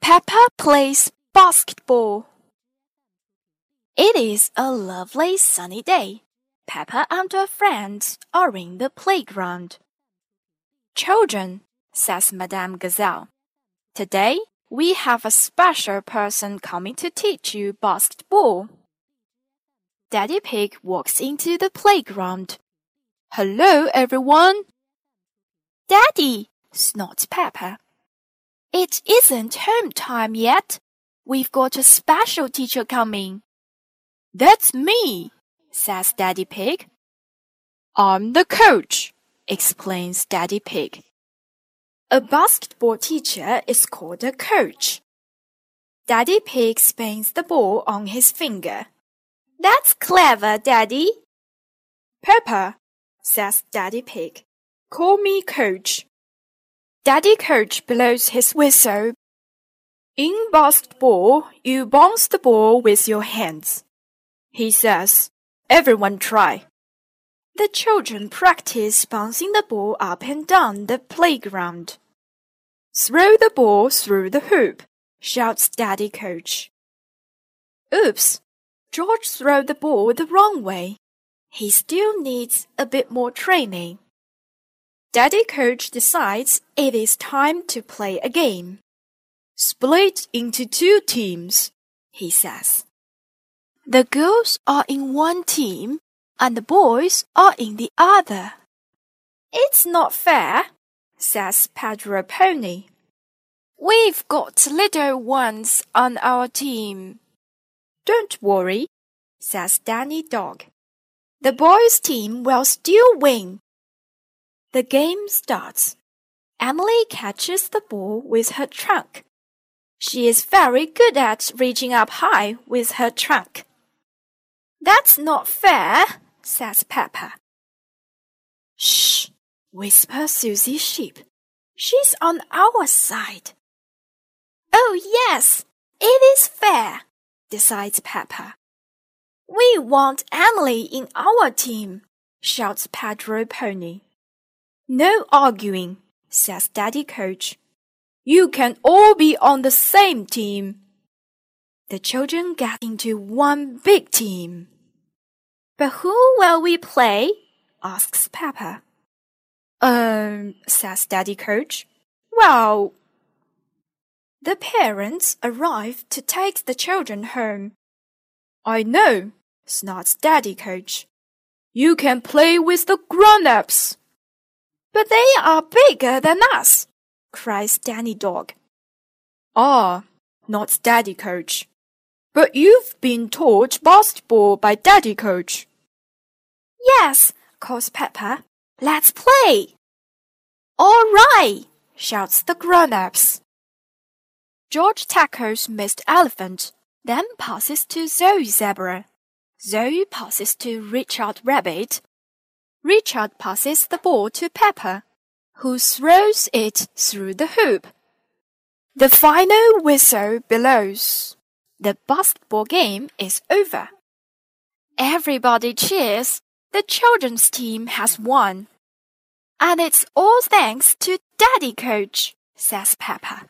Peppa plays basketball. It is a lovely sunny day. Peppa and her friends are in the playground. Children, says Madame Gazelle, today we have a special person coming to teach you basketball. Daddy Pig walks into the playground. Hello, everyone. Daddy, snorts Peppa. It isn't home time yet. We've got a special teacher coming. That's me, says Daddy Pig. I'm the coach, explains Daddy Pig. A basketball teacher is called a coach. Daddy Pig spins the ball on his finger. That's clever, Daddy. Peppa, says Daddy Pig. Call me Coach. Daddy Coach blows his whistle. In basketball, you bounce the ball with your hands. He says, Everyone try. The children practice bouncing the ball up and down the playground. Throw the ball through the hoop, shouts Daddy Coach. Oops! George threw the ball the wrong way. He still needs a bit more training. Daddy Coach decides it is time to play a game. Split into two teams, he says. The girls are in one team and the boys are in the other. It's not fair, says Pedro Pony. We've got little ones on our team. Don't worry, says Danny Dog. The boys' team will still win. The game starts. Emily catches the ball with her trunk. She is very good at reaching up high with her trunk. That's not fair, says Peppa. Shh, whispers Susie Sheep. She's on our side. Oh, yes, it is fair, decides Peppa. We want Emily in our team, shouts Pedro Pony. No arguing, says Daddy Coach. You can all be on the same team. The children get into one big team. But who will we play? asks Peppa. Um, says Daddy Coach. Well, the parents arrive to take the children home. I know, snorts Daddy Coach. You can play with the grown-ups. But they are bigger than us, cries Danny Dog. Ah, not Daddy Coach. But you've been taught basketball by Daddy Coach. Yes, calls Peppa. Let's play. All right, shouts the grown-ups. George tackles Mr. Elephant, then passes to Zoe Zebra. Zoe passes to Richard Rabbit. Richard passes the ball to Peppa, who throws it through the hoop. The final whistle blows. The basketball game is over. Everybody cheers. The children's team has won. And it's all thanks to Daddy Coach, says Peppa.